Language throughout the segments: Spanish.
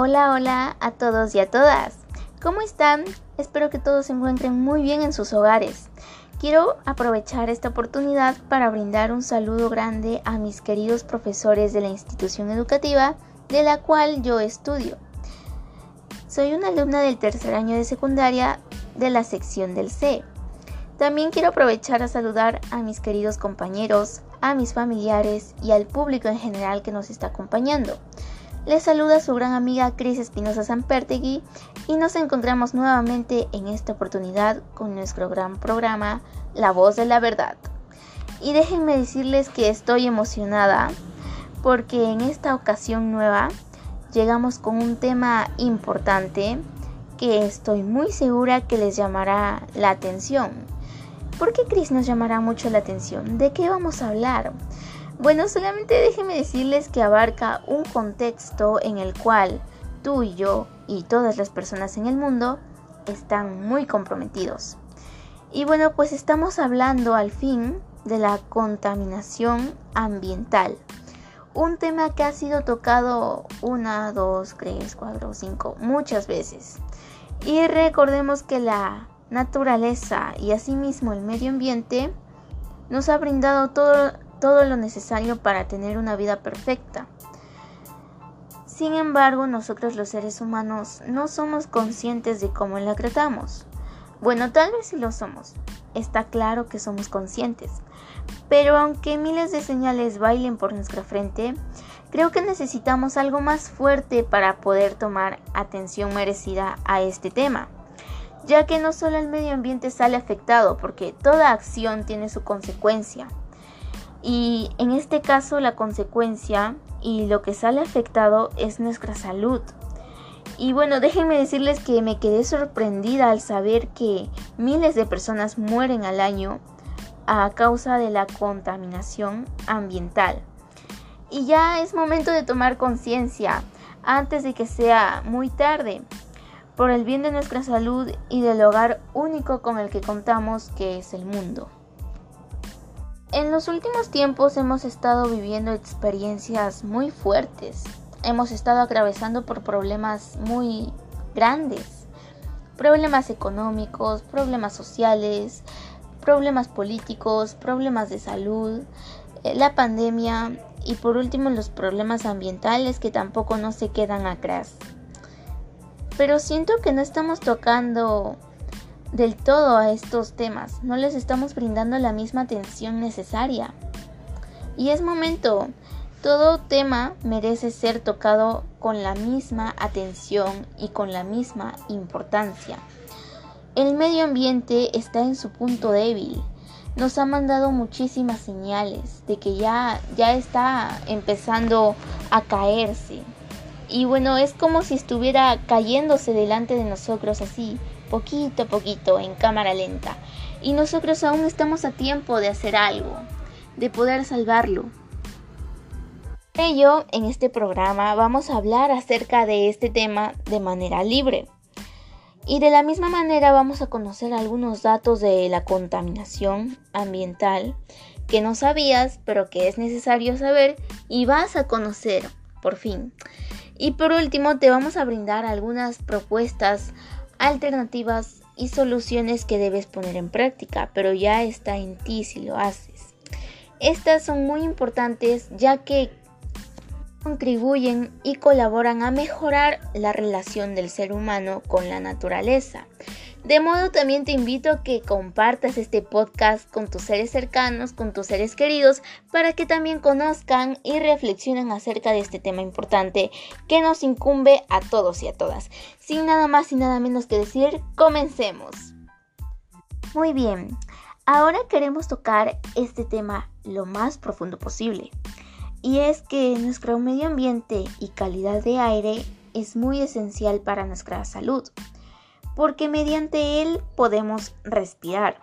Hola, hola a todos y a todas. ¿Cómo están? Espero que todos se encuentren muy bien en sus hogares. Quiero aprovechar esta oportunidad para brindar un saludo grande a mis queridos profesores de la institución educativa de la cual yo estudio. Soy una alumna del tercer año de secundaria de la sección del C. También quiero aprovechar a saludar a mis queridos compañeros, a mis familiares y al público en general que nos está acompañando. Les saluda su gran amiga Cris Espinosa Sanpertegui y nos encontramos nuevamente en esta oportunidad con nuestro gran programa La Voz de la Verdad. Y déjenme decirles que estoy emocionada porque en esta ocasión nueva llegamos con un tema importante que estoy muy segura que les llamará la atención. ¿Por qué Cris nos llamará mucho la atención? ¿De qué vamos a hablar? Bueno, solamente déjenme decirles que abarca un contexto en el cual tú y yo y todas las personas en el mundo están muy comprometidos. Y bueno, pues estamos hablando al fin de la contaminación ambiental. Un tema que ha sido tocado una, dos, tres, cuatro, cinco, muchas veces. Y recordemos que la naturaleza y asimismo el medio ambiente nos ha brindado todo todo lo necesario para tener una vida perfecta. Sin embargo, nosotros los seres humanos no somos conscientes de cómo la tratamos. Bueno, tal vez sí lo somos. Está claro que somos conscientes. Pero aunque miles de señales bailen por nuestra frente, creo que necesitamos algo más fuerte para poder tomar atención merecida a este tema. Ya que no solo el medio ambiente sale afectado, porque toda acción tiene su consecuencia. Y en este caso la consecuencia y lo que sale afectado es nuestra salud. Y bueno, déjenme decirles que me quedé sorprendida al saber que miles de personas mueren al año a causa de la contaminación ambiental. Y ya es momento de tomar conciencia antes de que sea muy tarde, por el bien de nuestra salud y del hogar único con el que contamos que es el mundo. En los últimos tiempos hemos estado viviendo experiencias muy fuertes. Hemos estado atravesando por problemas muy grandes. Problemas económicos, problemas sociales, problemas políticos, problemas de salud, eh, la pandemia y por último los problemas ambientales que tampoco no se quedan atrás. Pero siento que no estamos tocando del todo a estos temas, no les estamos brindando la misma atención necesaria. Y es momento, todo tema merece ser tocado con la misma atención y con la misma importancia. El medio ambiente está en su punto débil. Nos ha mandado muchísimas señales de que ya, ya está empezando a caerse. Y bueno, es como si estuviera cayéndose delante de nosotros así, poquito a poquito, en cámara lenta. Y nosotros aún estamos a tiempo de hacer algo, de poder salvarlo. Por ello, en este programa vamos a hablar acerca de este tema de manera libre. Y de la misma manera vamos a conocer algunos datos de la contaminación ambiental que no sabías, pero que es necesario saber y vas a conocer, por fin. Y por último, te vamos a brindar algunas propuestas alternativas y soluciones que debes poner en práctica, pero ya está en ti si lo haces. Estas son muy importantes ya que contribuyen y colaboran a mejorar la relación del ser humano con la naturaleza. De modo también te invito a que compartas este podcast con tus seres cercanos, con tus seres queridos, para que también conozcan y reflexionen acerca de este tema importante que nos incumbe a todos y a todas. Sin nada más y nada menos que decir, comencemos. Muy bien, ahora queremos tocar este tema lo más profundo posible. Y es que nuestro medio ambiente y calidad de aire es muy esencial para nuestra salud porque mediante él podemos respirar.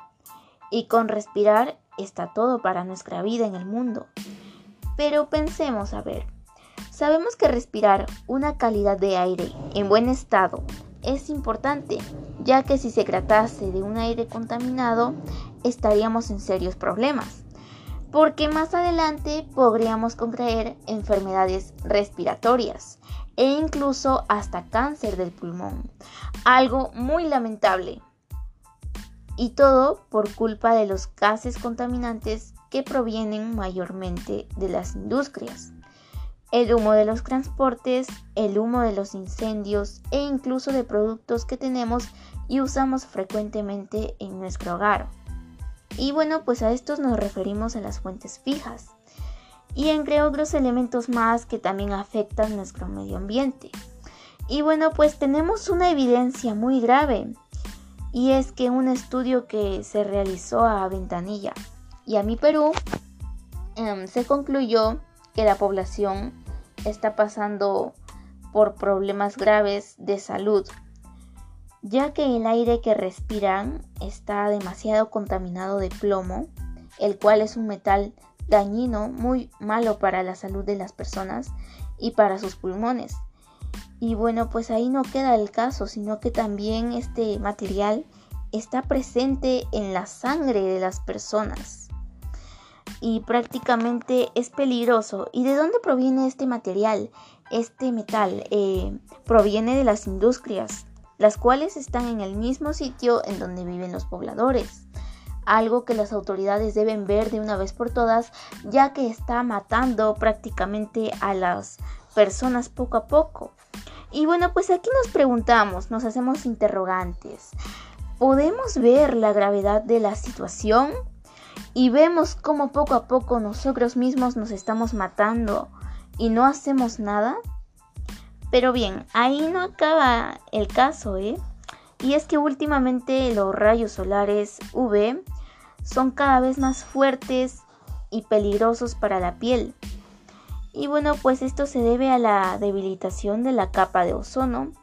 Y con respirar está todo para nuestra vida en el mundo. Pero pensemos a ver, sabemos que respirar una calidad de aire en buen estado es importante, ya que si se tratase de un aire contaminado, estaríamos en serios problemas, porque más adelante podríamos contraer enfermedades respiratorias e incluso hasta cáncer del pulmón. Algo muy lamentable. Y todo por culpa de los gases contaminantes que provienen mayormente de las industrias. El humo de los transportes, el humo de los incendios e incluso de productos que tenemos y usamos frecuentemente en nuestro hogar. Y bueno, pues a estos nos referimos a las fuentes fijas y entre otros elementos más que también afectan nuestro medio ambiente. Y bueno, pues tenemos una evidencia muy grave y es que un estudio que se realizó a Ventanilla y a mi Perú em, se concluyó que la población está pasando por problemas graves de salud, ya que el aire que respiran está demasiado contaminado de plomo, el cual es un metal dañino, muy malo para la salud de las personas y para sus pulmones. Y bueno, pues ahí no queda el caso, sino que también este material está presente en la sangre de las personas. Y prácticamente es peligroso. ¿Y de dónde proviene este material? Este metal eh, proviene de las industrias, las cuales están en el mismo sitio en donde viven los pobladores algo que las autoridades deben ver de una vez por todas, ya que está matando prácticamente a las personas poco a poco. Y bueno, pues aquí nos preguntamos, nos hacemos interrogantes. ¿Podemos ver la gravedad de la situación? Y vemos cómo poco a poco nosotros mismos nos estamos matando y no hacemos nada. Pero bien, ahí no acaba el caso, ¿eh? Y es que últimamente los rayos solares UV son cada vez más fuertes y peligrosos para la piel. Y bueno, pues esto se debe a la debilitación de la capa de ozono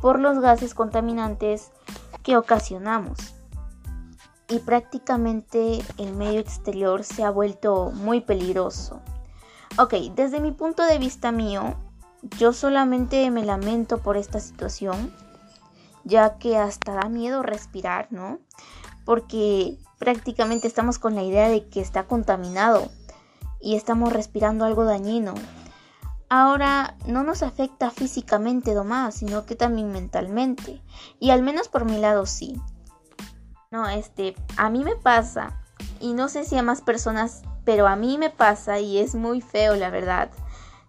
por los gases contaminantes que ocasionamos. Y prácticamente el medio exterior se ha vuelto muy peligroso. Ok, desde mi punto de vista mío, yo solamente me lamento por esta situación, ya que hasta da miedo respirar, ¿no? Porque prácticamente estamos con la idea de que está contaminado y estamos respirando algo dañino. Ahora no nos afecta físicamente nomás, sino que también mentalmente. Y al menos por mi lado sí. No, este, a mí me pasa, y no sé si a más personas, pero a mí me pasa y es muy feo la verdad.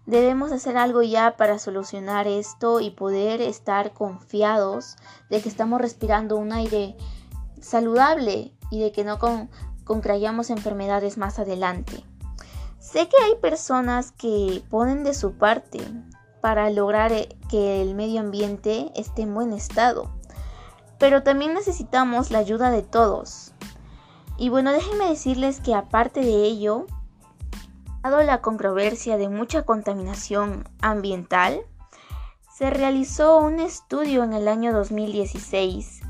Debemos hacer algo ya para solucionar esto y poder estar confiados de que estamos respirando un aire saludable y de que no con, contrayamos enfermedades más adelante. Sé que hay personas que ponen de su parte para lograr eh, que el medio ambiente esté en buen estado, pero también necesitamos la ayuda de todos. Y bueno, déjenme decirles que aparte de ello, dado la controversia de mucha contaminación ambiental, se realizó un estudio en el año 2016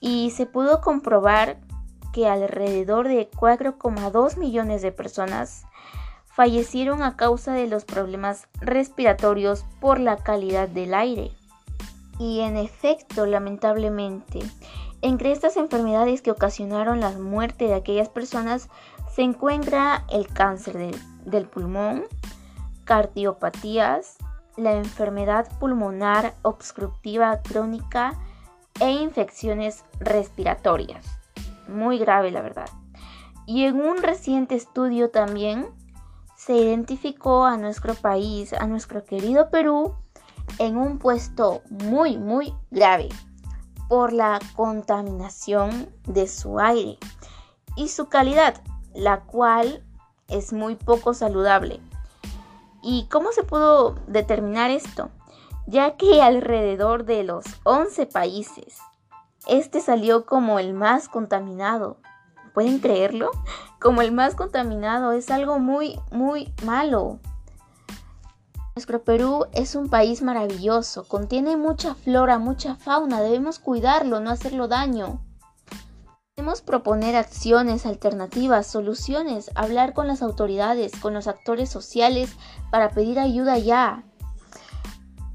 y se pudo comprobar que alrededor de 4,2 millones de personas fallecieron a causa de los problemas respiratorios por la calidad del aire. Y en efecto, lamentablemente, entre estas enfermedades que ocasionaron la muerte de aquellas personas se encuentra el cáncer del, del pulmón, cardiopatías, la enfermedad pulmonar obstructiva crónica e infecciones respiratorias. Muy grave, la verdad. Y en un reciente estudio también se identificó a nuestro país, a nuestro querido Perú, en un puesto muy, muy grave por la contaminación de su aire y su calidad, la cual es muy poco saludable. ¿Y cómo se pudo determinar esto? Ya que alrededor de los 11 países, este salió como el más contaminado. ¿Pueden creerlo? Como el más contaminado es algo muy, muy malo. Nuestro Perú es un país maravilloso, contiene mucha flora, mucha fauna, debemos cuidarlo, no hacerlo daño. Debemos proponer acciones, alternativas, soluciones, hablar con las autoridades, con los actores sociales para pedir ayuda ya.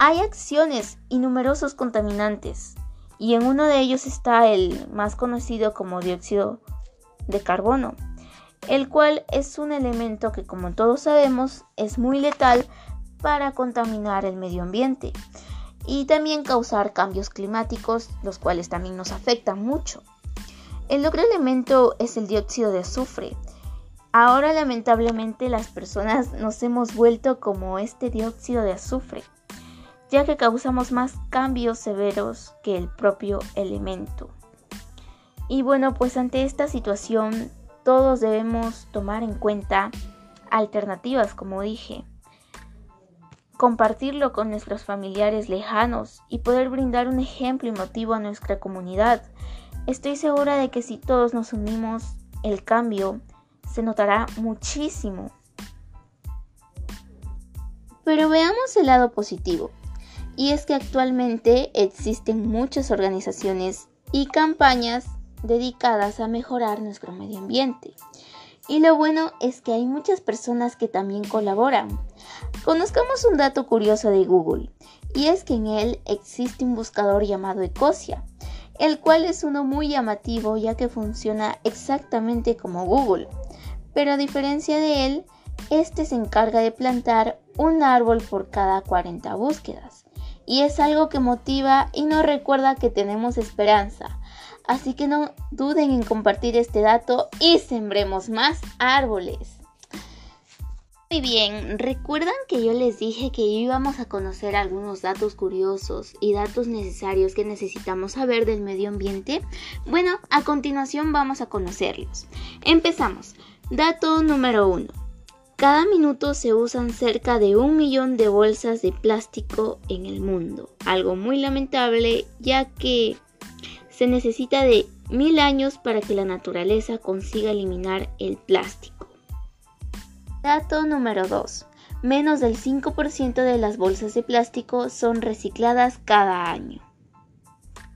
Hay acciones y numerosos contaminantes, y en uno de ellos está el más conocido como dióxido de carbono, el cual es un elemento que como todos sabemos es muy letal para contaminar el medio ambiente y también causar cambios climáticos, los cuales también nos afectan mucho. El otro elemento es el dióxido de azufre. Ahora lamentablemente las personas nos hemos vuelto como este dióxido de azufre, ya que causamos más cambios severos que el propio elemento. Y bueno, pues ante esta situación todos debemos tomar en cuenta alternativas, como dije, compartirlo con nuestros familiares lejanos y poder brindar un ejemplo y motivo a nuestra comunidad. Estoy segura de que si todos nos unimos, el cambio se notará muchísimo. Pero veamos el lado positivo, y es que actualmente existen muchas organizaciones y campañas dedicadas a mejorar nuestro medio ambiente. Y lo bueno es que hay muchas personas que también colaboran. Conozcamos un dato curioso de Google, y es que en él existe un buscador llamado Ecosia, el cual es uno muy llamativo ya que funciona exactamente como Google. Pero a diferencia de él, este se encarga de plantar un árbol por cada 40 búsquedas. Y es algo que motiva y nos recuerda que tenemos esperanza, Así que no duden en compartir este dato y sembremos más árboles. Muy bien, ¿recuerdan que yo les dije que íbamos a conocer algunos datos curiosos y datos necesarios que necesitamos saber del medio ambiente? Bueno, a continuación vamos a conocerlos. Empezamos. Dato número 1. Cada minuto se usan cerca de un millón de bolsas de plástico en el mundo, algo muy lamentable ya que se necesita de mil años para que la naturaleza consiga eliminar el plástico. Dato número 2. Menos del 5% de las bolsas de plástico son recicladas cada año.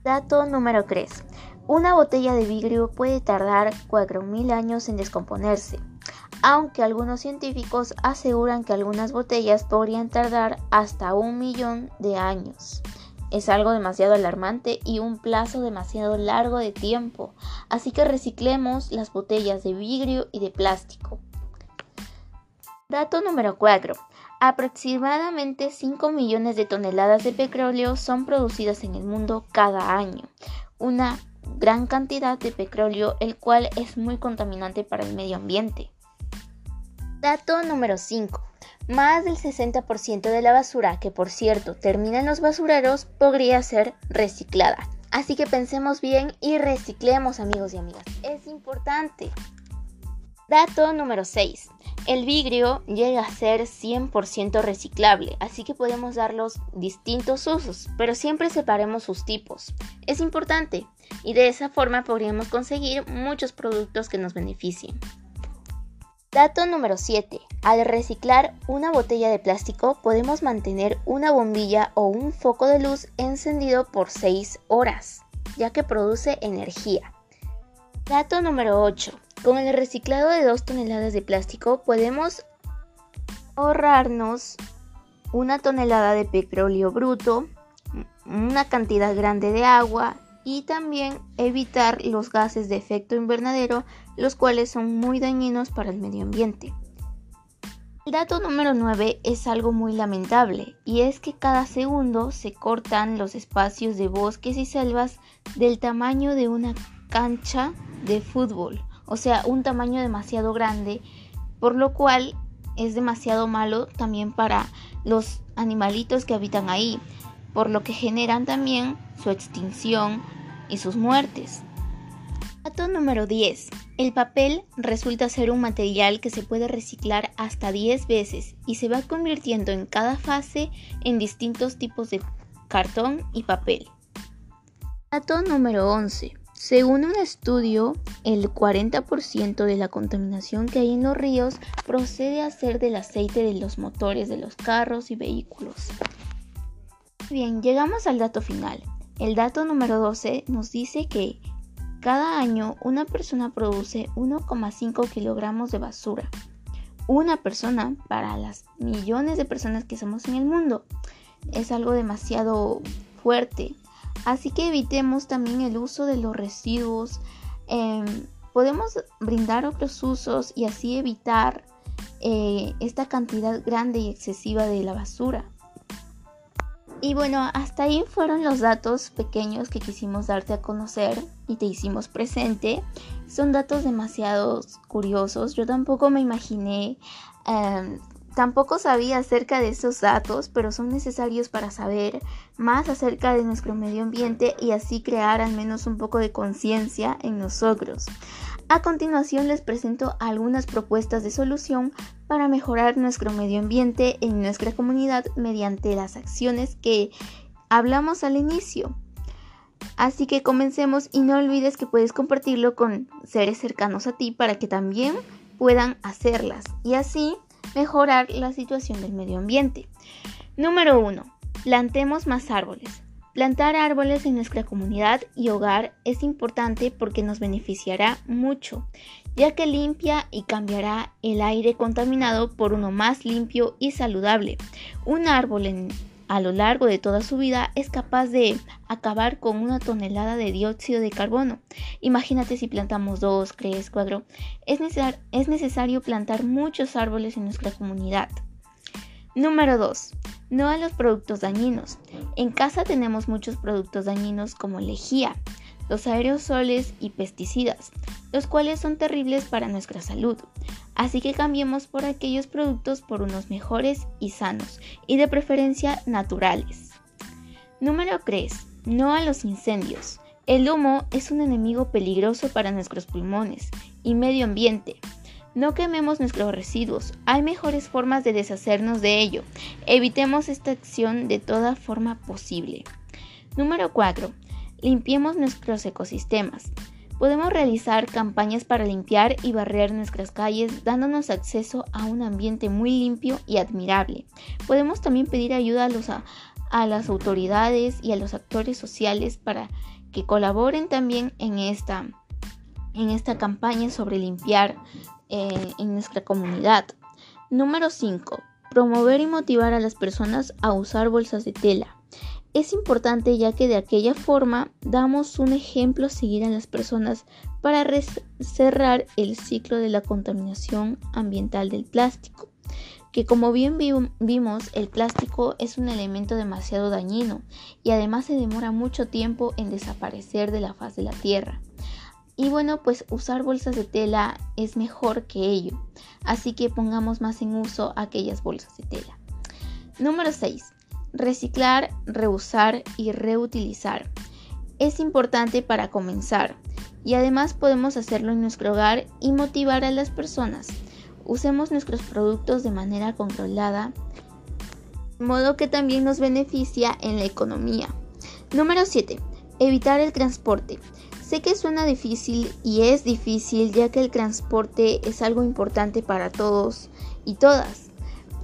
Dato número 3. Una botella de vidrio puede tardar 4.000 años en descomponerse, aunque algunos científicos aseguran que algunas botellas podrían tardar hasta un millón de años es algo demasiado alarmante y un plazo demasiado largo de tiempo, así que reciclemos las botellas de vidrio y de plástico. Dato número 4. Aproximadamente 5 millones de toneladas de petróleo son producidas en el mundo cada año, una gran cantidad de petróleo el cual es muy contaminante para el medio ambiente. Dato número 5. Más del 60% de la basura, que por cierto termina en los basureros, podría ser reciclada. Así que pensemos bien y reciclemos amigos y amigas. Es importante. Dato número 6. El vidrio llega a ser 100% reciclable, así que podemos darlos distintos usos, pero siempre separemos sus tipos. Es importante y de esa forma podríamos conseguir muchos productos que nos beneficien. Dato número 7. Al reciclar una botella de plástico podemos mantener una bombilla o un foco de luz encendido por 6 horas, ya que produce energía. Dato número 8. Con el reciclado de 2 toneladas de plástico podemos ahorrarnos una tonelada de petróleo bruto, una cantidad grande de agua y también evitar los gases de efecto invernadero, los cuales son muy dañinos para el medio ambiente. El dato número 9 es algo muy lamentable y es que cada segundo se cortan los espacios de bosques y selvas del tamaño de una cancha de fútbol, o sea, un tamaño demasiado grande, por lo cual es demasiado malo también para los animalitos que habitan ahí, por lo que generan también su extinción y sus muertes. Dato número 10. El papel resulta ser un material que se puede reciclar hasta 10 veces y se va convirtiendo en cada fase en distintos tipos de cartón y papel. Dato número 11. Según un estudio, el 40% de la contaminación que hay en los ríos procede a ser del aceite de los motores de los carros y vehículos. Bien, llegamos al dato final. El dato número 12 nos dice que cada año una persona produce 1,5 kilogramos de basura. Una persona para las millones de personas que somos en el mundo. Es algo demasiado fuerte. Así que evitemos también el uso de los residuos. Em, podemos brindar otros usos y así evitar eh, esta cantidad grande y excesiva de la basura. Y bueno, hasta ahí fueron los datos pequeños que quisimos darte a conocer y te hicimos presente. Son datos demasiado curiosos. Yo tampoco me imaginé, em, tampoco sabía acerca de esos datos, pero son necesarios para saber más acerca de nuestro medio ambiente y así crear al menos un poco de conciencia en nosotros. A continuación les presento algunas propuestas de solución para mejorar nuestro medio ambiente en nuestra comunidad mediante las acciones que hablamos al inicio. Así que comencemos y no olvides que puedes compartirlo con seres cercanos a ti para que también puedan hacerlas y así mejorar la situación del medio ambiente. Número 1. Plantemos más árboles. Plantar árboles en nuestra comunidad y hogar es importante porque nos beneficiará mucho, ya que limpia y cambiará el aire contaminado por uno más limpio y saludable. Un árbol a lo largo de toda su vida es capaz de acabar con una tonelada de dióxido de carbono. Imagínate si plantamos dos, tres, cuatro. Es, es necesario plantar muchos árboles en nuestra comunidad. Número 2. No a los productos dañinos. En casa tenemos muchos productos dañinos como lejía, los aerosoles y pesticidas, los cuales son terribles para nuestra salud. Así que cambiemos por aquellos productos por unos mejores y sanos, y de preferencia naturales. Número 3. No a los incendios. El humo es un enemigo peligroso para nuestros pulmones y medio ambiente. No quememos nuestros residuos, hay mejores formas de deshacernos de ello. Evitemos esta acción de toda forma posible. Número 4. Limpiemos nuestros ecosistemas. Podemos realizar campañas para limpiar y barrer nuestras calles dándonos acceso a un ambiente muy limpio y admirable. Podemos también pedir ayuda a, los, a las autoridades y a los actores sociales para que colaboren también en esta, en esta campaña sobre limpiar en nuestra comunidad. Número 5. Promover y motivar a las personas a usar bolsas de tela. Es importante ya que de aquella forma damos un ejemplo a seguir a las personas para cerrar el ciclo de la contaminación ambiental del plástico, que como bien vimos el plástico es un elemento demasiado dañino y además se demora mucho tiempo en desaparecer de la faz de la Tierra. Y bueno, pues usar bolsas de tela es mejor que ello. Así que pongamos más en uso aquellas bolsas de tela. Número 6. Reciclar, reusar y reutilizar. Es importante para comenzar y además podemos hacerlo en nuestro hogar y motivar a las personas. Usemos nuestros productos de manera controlada, modo que también nos beneficia en la economía. Número 7. Evitar el transporte. Sé que suena difícil y es difícil ya que el transporte es algo importante para todos y todas.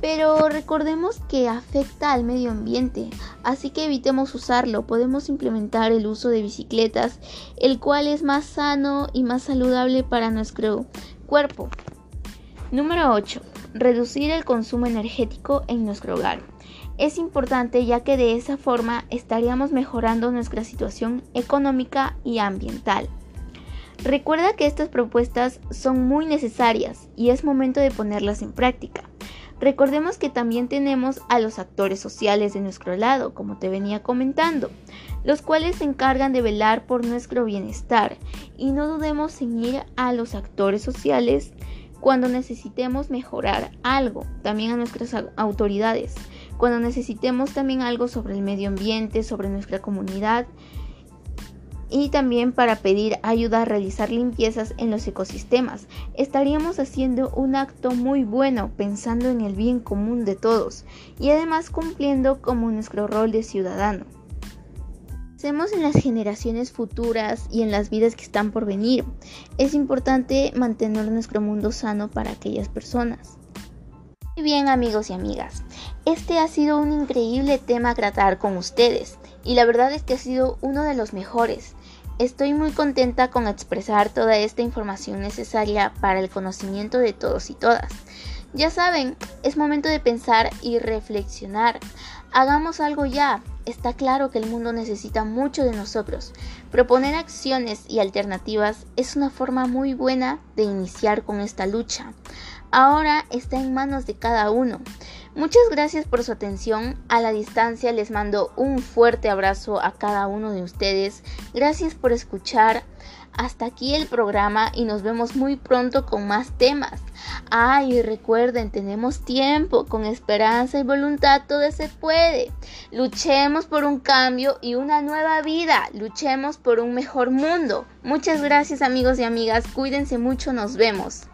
Pero recordemos que afecta al medio ambiente, así que evitemos usarlo. Podemos implementar el uso de bicicletas, el cual es más sano y más saludable para nuestro cuerpo. Número 8. Reducir el consumo energético en nuestro hogar es importante ya que de esa forma estaríamos mejorando nuestra situación económica y ambiental. Recuerda que estas propuestas son muy necesarias y es momento de ponerlas en práctica. Recordemos que también tenemos a los actores sociales de nuestro lado, como te venía comentando, los cuales se encargan de velar por nuestro bienestar y no dudemos en ir a los actores sociales cuando necesitemos mejorar algo, también a nuestras autoridades cuando necesitemos también algo sobre el medio ambiente, sobre nuestra comunidad y también para pedir ayuda a realizar limpiezas en los ecosistemas. Estaríamos haciendo un acto muy bueno pensando en el bien común de todos y además cumpliendo como nuestro rol de ciudadano. Pensemos en las generaciones futuras y en las vidas que están por venir. Es importante mantener nuestro mundo sano para aquellas personas. Muy bien amigos y amigas, este ha sido un increíble tema a tratar con ustedes y la verdad es que ha sido uno de los mejores. Estoy muy contenta con expresar toda esta información necesaria para el conocimiento de todos y todas. Ya saben, es momento de pensar y reflexionar. Hagamos algo ya. Está claro que el mundo necesita mucho de nosotros. Proponer acciones y alternativas es una forma muy buena de iniciar con esta lucha. Ahora está en manos de cada uno. Muchas gracias por su atención. A la distancia les mando un fuerte abrazo a cada uno de ustedes. Gracias por escuchar. Hasta aquí el programa y nos vemos muy pronto con más temas. Ay, recuerden, tenemos tiempo, con esperanza y voluntad todo se puede. Luchemos por un cambio y una nueva vida. Luchemos por un mejor mundo. Muchas gracias amigos y amigas. Cuídense mucho, nos vemos.